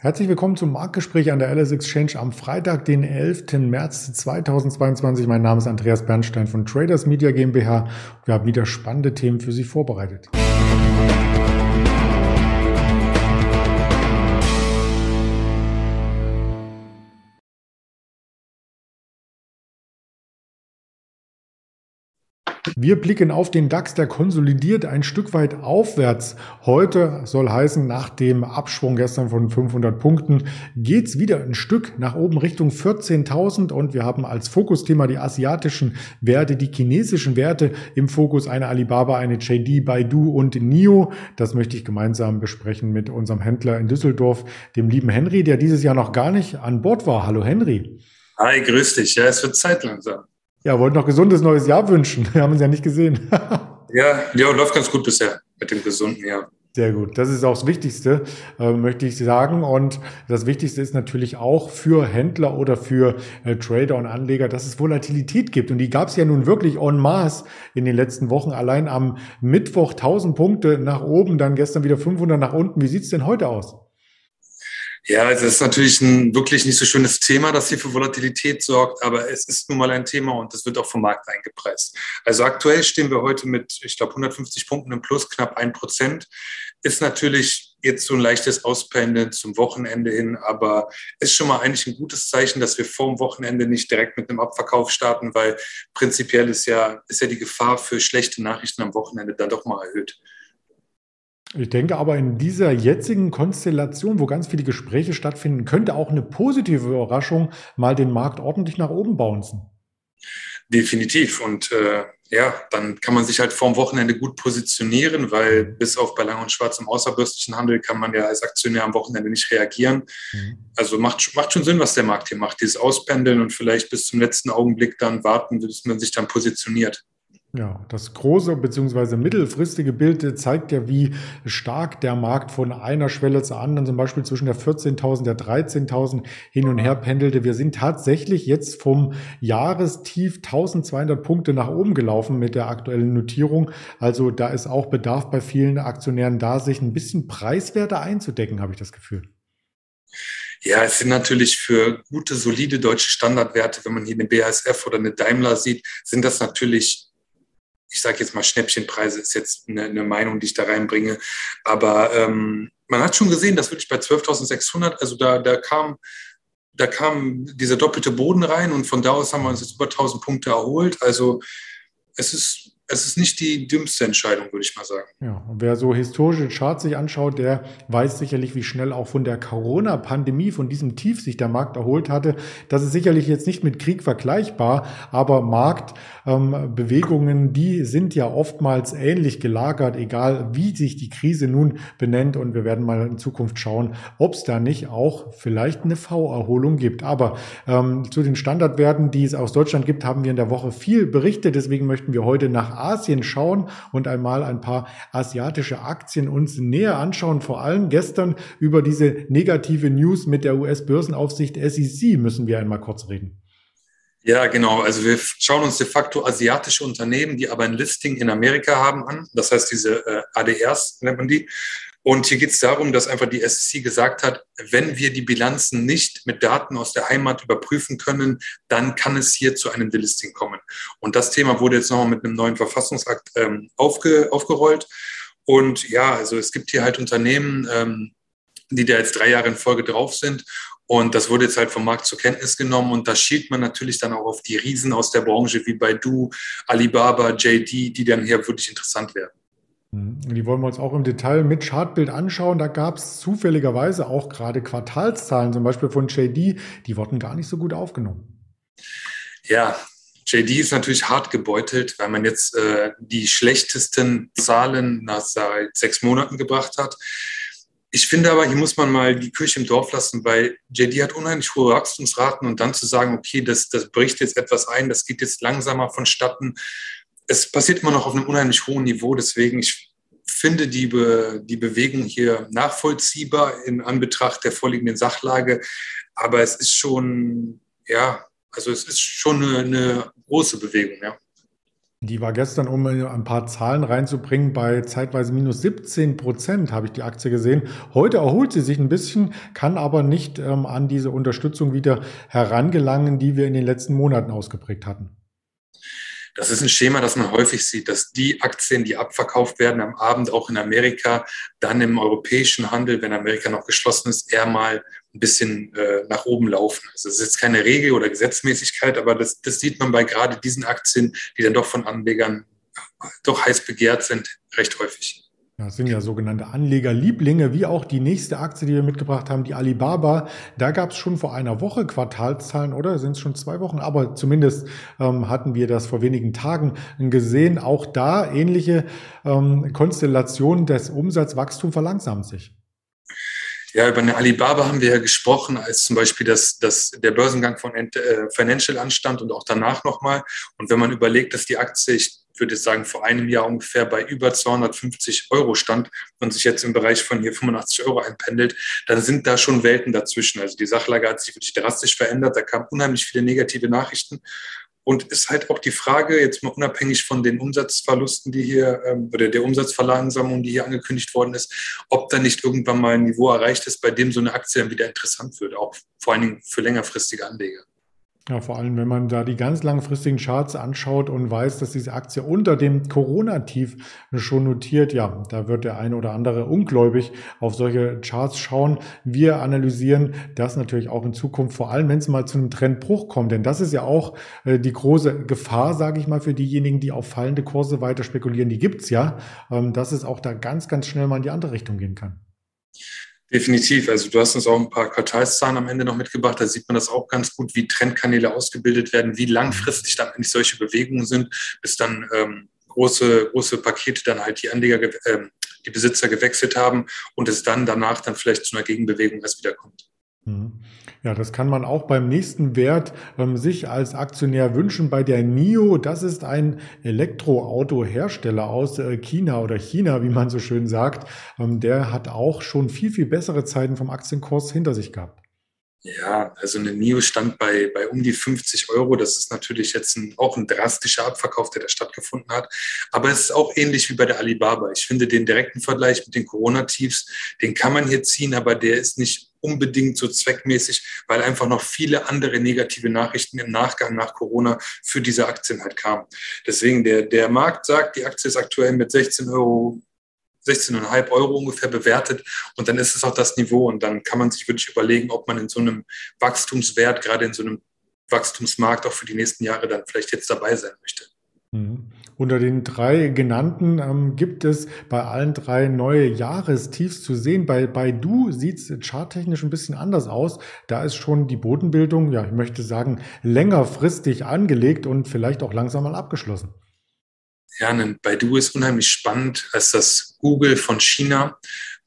Herzlich willkommen zum Marktgespräch an der LS Exchange am Freitag, den 11. März 2022. Mein Name ist Andreas Bernstein von Traders Media GmbH. Wir haben wieder spannende Themen für Sie vorbereitet. Wir blicken auf den DAX, der konsolidiert ein Stück weit aufwärts. Heute soll heißen, nach dem Abschwung gestern von 500 Punkten geht's wieder ein Stück nach oben Richtung 14.000 und wir haben als Fokusthema die asiatischen Werte, die chinesischen Werte im Fokus, eine Alibaba, eine JD, Baidu und NIO. Das möchte ich gemeinsam besprechen mit unserem Händler in Düsseldorf, dem lieben Henry, der dieses Jahr noch gar nicht an Bord war. Hallo Henry. Hi, grüß dich. Ja, es wird Zeit langsam. Ja, wollten noch gesundes neues Jahr wünschen. Wir haben uns ja nicht gesehen. ja, ja, läuft ganz gut bisher mit dem gesunden Jahr. Sehr gut. Das ist auch das Wichtigste, äh, möchte ich sagen. Und das Wichtigste ist natürlich auch für Händler oder für äh, Trader und Anleger, dass es Volatilität gibt. Und die gab es ja nun wirklich en masse in den letzten Wochen. Allein am Mittwoch 1000 Punkte nach oben, dann gestern wieder 500 nach unten. Wie sieht's denn heute aus? Ja, es ist natürlich ein wirklich nicht so schönes Thema, das hier für Volatilität sorgt, aber es ist nun mal ein Thema und das wird auch vom Markt eingepreist. Also aktuell stehen wir heute mit, ich glaube, 150 Punkten im Plus, knapp ein Prozent. Ist natürlich jetzt so ein leichtes Auspendeln zum Wochenende hin, aber ist schon mal eigentlich ein gutes Zeichen, dass wir vor dem Wochenende nicht direkt mit einem Abverkauf starten, weil prinzipiell ist ja, ist ja die Gefahr für schlechte Nachrichten am Wochenende dann doch mal erhöht. Ich denke aber in dieser jetzigen Konstellation, wo ganz viele Gespräche stattfinden, könnte auch eine positive Überraschung mal den Markt ordentlich nach oben bouncen. Definitiv. Und äh, ja, dann kann man sich halt vorm Wochenende gut positionieren, weil bis auf bei Lang und Schwarz im außerbörslichen Handel kann man ja als Aktionär am Wochenende nicht reagieren. Mhm. Also macht, macht schon Sinn, was der Markt hier macht. Dieses Auspendeln und vielleicht bis zum letzten Augenblick dann warten, bis man sich dann positioniert. Ja, das große bzw. mittelfristige Bild zeigt ja, wie stark der Markt von einer Schwelle zur anderen, zum Beispiel zwischen der 14.000, der 13.000 hin und her pendelte. Wir sind tatsächlich jetzt vom Jahrestief 1200 Punkte nach oben gelaufen mit der aktuellen Notierung. Also da ist auch Bedarf bei vielen Aktionären da, sich ein bisschen preiswerter einzudecken, habe ich das Gefühl. Ja, es sind natürlich für gute, solide deutsche Standardwerte, wenn man hier eine BASF oder eine Daimler sieht, sind das natürlich ich sage jetzt mal Schnäppchenpreise ist jetzt eine, eine, Meinung, die ich da reinbringe. Aber ähm, man hat schon gesehen, dass wirklich bei 12.600, also da, da kam da kam dieser doppelte Boden rein und von da aus haben wir uns jetzt über 1000 Punkte erholt. Also es ist es ist nicht die dümmste Entscheidung, würde ich mal sagen. Ja, und wer so historische Charts sich anschaut, der weiß sicherlich, wie schnell auch von der Corona-Pandemie, von diesem Tief sich der Markt erholt hatte. Das ist sicherlich jetzt nicht mit Krieg vergleichbar, aber Marktbewegungen, ähm, die sind ja oftmals ähnlich gelagert, egal wie sich die Krise nun benennt. Und wir werden mal in Zukunft schauen, ob es da nicht auch vielleicht eine V-Erholung gibt. Aber ähm, zu den Standardwerten, die es aus Deutschland gibt, haben wir in der Woche viel berichtet. Deswegen möchten wir heute nach Asien schauen und einmal ein paar asiatische Aktien uns näher anschauen. Vor allem gestern über diese negative News mit der US-Börsenaufsicht SEC müssen wir einmal kurz reden. Ja, genau. Also wir schauen uns de facto asiatische Unternehmen, die aber ein Listing in Amerika haben, an. Das heißt, diese äh, ADRs nennt man die. Und hier geht es darum, dass einfach die SEC gesagt hat, wenn wir die Bilanzen nicht mit Daten aus der Heimat überprüfen können, dann kann es hier zu einem Delisting kommen. Und das Thema wurde jetzt nochmal mit einem neuen Verfassungsakt ähm, aufge, aufgerollt. Und ja, also es gibt hier halt Unternehmen, ähm, die da jetzt drei Jahre in Folge drauf sind. Und das wurde jetzt halt vom Markt zur Kenntnis genommen. Und da schielt man natürlich dann auch auf die Riesen aus der Branche wie Baidu, Alibaba, JD, die dann hier wirklich interessant werden. Mhm. Die wollen wir uns auch im Detail mit Chartbild anschauen. Da gab es zufälligerweise auch gerade Quartalszahlen, zum Beispiel von JD, die wurden gar nicht so gut aufgenommen. Ja, JD ist natürlich hart gebeutelt, weil man jetzt äh, die schlechtesten Zahlen nach seit sechs Monaten gebracht hat. Ich finde aber, hier muss man mal die Kirche im Dorf lassen, weil JD hat unheimlich hohe Wachstumsraten und dann zu sagen, okay, das, das bricht jetzt etwas ein, das geht jetzt langsamer vonstatten, es passiert immer noch auf einem unheimlich hohen Niveau. Deswegen, ich finde die, Be die Bewegung hier nachvollziehbar in Anbetracht der vorliegenden Sachlage. Aber es ist schon, ja, also es ist schon eine, eine große Bewegung, ja. Die war gestern, um ein paar Zahlen reinzubringen, bei zeitweise minus 17 Prozent, habe ich die Aktie gesehen. Heute erholt sie sich ein bisschen, kann aber nicht ähm, an diese Unterstützung wieder herangelangen, die wir in den letzten Monaten ausgeprägt hatten. Das ist ein Schema, das man häufig sieht, dass die Aktien, die abverkauft werden am Abend auch in Amerika, dann im europäischen Handel, wenn Amerika noch geschlossen ist, eher mal ein bisschen äh, nach oben laufen. Also es ist jetzt keine Regel oder Gesetzmäßigkeit, aber das, das sieht man bei gerade diesen Aktien, die dann doch von Anlegern doch heiß begehrt sind, recht häufig. Das sind ja sogenannte Anlegerlieblinge, wie auch die nächste Aktie, die wir mitgebracht haben, die Alibaba. Da gab es schon vor einer Woche Quartalszahlen, oder sind es schon zwei Wochen? Aber zumindest ähm, hatten wir das vor wenigen Tagen gesehen. Auch da ähnliche ähm, Konstellationen des Umsatzwachstums verlangsamen sich. Ja, über eine Alibaba haben wir ja gesprochen, als zum Beispiel das, das, der Börsengang von äh, Financial anstand und auch danach nochmal. Und wenn man überlegt, dass die Aktie, ich würde jetzt sagen, vor einem Jahr ungefähr bei über 250 Euro stand und sich jetzt im Bereich von hier 85 Euro einpendelt, dann sind da schon Welten dazwischen. Also die Sachlage hat sich wirklich drastisch verändert. Da kamen unheimlich viele negative Nachrichten. Und ist halt auch die Frage, jetzt mal unabhängig von den Umsatzverlusten, die hier, ähm, oder der Umsatzverlangsamung, die hier angekündigt worden ist, ob da nicht irgendwann mal ein Niveau erreicht ist, bei dem so eine Aktie dann wieder interessant wird, auch vor allen Dingen für längerfristige Anleger. Ja, vor allem, wenn man da die ganz langfristigen Charts anschaut und weiß, dass diese Aktie unter dem Corona-Tief schon notiert, ja, da wird der eine oder andere ungläubig auf solche Charts schauen. Wir analysieren das natürlich auch in Zukunft, vor allem wenn es mal zu einem Trendbruch kommt, denn das ist ja auch äh, die große Gefahr, sage ich mal, für diejenigen, die auf fallende Kurse weiter spekulieren. Die gibt's ja, ähm, dass es auch da ganz, ganz schnell mal in die andere Richtung gehen kann. Definitiv. Also du hast uns auch ein paar Quartalszahlen am Ende noch mitgebracht. Da sieht man das auch ganz gut, wie Trendkanäle ausgebildet werden, wie langfristig dann eigentlich solche Bewegungen sind, bis dann ähm, große, große Pakete dann halt die Anleger, äh, die Besitzer gewechselt haben und es dann danach dann vielleicht zu einer Gegenbewegung erst wieder kommt. Mhm. Ja, das kann man auch beim nächsten Wert ähm, sich als Aktionär wünschen. Bei der NIO, das ist ein Elektroautohersteller aus äh, China oder China, wie man so schön sagt. Ähm, der hat auch schon viel, viel bessere Zeiten vom Aktienkurs hinter sich gehabt. Ja, also eine NIO stand bei, bei um die 50 Euro. Das ist natürlich jetzt ein, auch ein drastischer Abverkauf, der da stattgefunden hat. Aber es ist auch ähnlich wie bei der Alibaba. Ich finde den direkten Vergleich mit den Corona-Tiefs, den kann man hier ziehen, aber der ist nicht unbedingt so zweckmäßig, weil einfach noch viele andere negative Nachrichten im Nachgang nach Corona für diese Aktien halt kamen. Deswegen der, der Markt sagt, die Aktie ist aktuell mit 16 Euro 16,5 Euro ungefähr bewertet. Und dann ist es auch das Niveau. Und dann kann man sich wirklich überlegen, ob man in so einem Wachstumswert, gerade in so einem Wachstumsmarkt auch für die nächsten Jahre dann vielleicht jetzt dabei sein möchte. Unter den drei genannten ähm, gibt es bei allen drei neue Jahrestiefs zu sehen. Bei Baidu sieht es charttechnisch ein bisschen anders aus. Da ist schon die Bodenbildung, ja, ich möchte sagen, längerfristig angelegt und vielleicht auch langsam mal abgeschlossen. Ja, Baidu ist unheimlich spannend als das Google von China.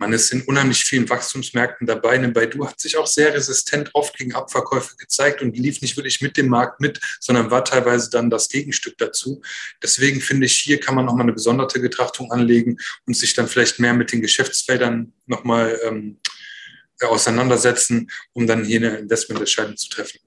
Man ist in unheimlich vielen Wachstumsmärkten dabei. Ein Baidu hat sich auch sehr resistent oft gegen Abverkäufe gezeigt und lief nicht wirklich mit dem Markt mit, sondern war teilweise dann das Gegenstück dazu. Deswegen finde ich, hier kann man nochmal eine besondere Betrachtung anlegen und sich dann vielleicht mehr mit den Geschäftsfeldern nochmal ähm, auseinandersetzen, um dann hier eine Investmententscheidung zu treffen.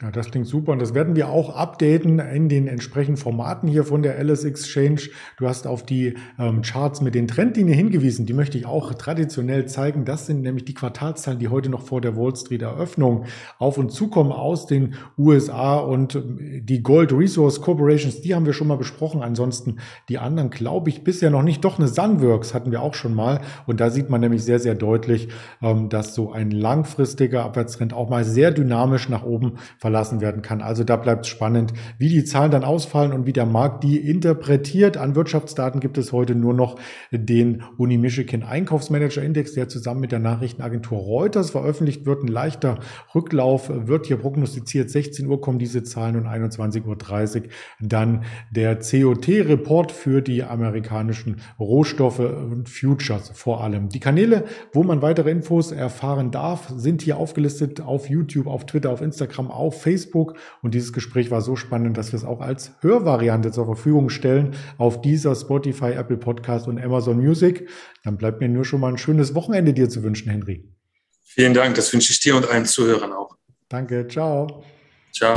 Ja, das klingt super und das werden wir auch updaten in den entsprechenden Formaten hier von der Alice Exchange. Du hast auf die ähm, Charts mit den Trendlinien hingewiesen, die möchte ich auch traditionell zeigen. Das sind nämlich die Quartalszahlen, die heute noch vor der Wall Street Eröffnung auf uns zukommen aus den USA und ähm, die Gold Resource Corporations, die haben wir schon mal besprochen. Ansonsten die anderen glaube ich bisher noch nicht. Doch eine Sunworks hatten wir auch schon mal und da sieht man nämlich sehr, sehr deutlich, ähm, dass so ein langfristiger Abwärtstrend auch mal sehr dynamisch nach oben verlassen werden kann. Also da bleibt es spannend, wie die Zahlen dann ausfallen und wie der Markt die interpretiert. An Wirtschaftsdaten gibt es heute nur noch den Uni Michigan Einkaufsmanager Index, der zusammen mit der Nachrichtenagentur Reuters veröffentlicht wird. Ein leichter Rücklauf wird hier prognostiziert. 16 Uhr kommen diese Zahlen und 21.30 Uhr dann der COT-Report für die amerikanischen Rohstoffe und Futures vor allem. Die Kanäle, wo man weitere Infos erfahren darf, sind hier aufgelistet auf YouTube, auf Twitter, auf Instagram, auf Facebook. Und dieses Gespräch war so spannend, dass wir es auch als Hörvariante zur Verfügung stellen auf dieser Spotify, Apple Podcast und Amazon Music. Dann bleibt mir nur schon mal ein schönes Wochenende dir zu wünschen, Henry. Vielen Dank, das wünsche ich dir und allen Zuhörern auch. Danke, ciao. Ciao.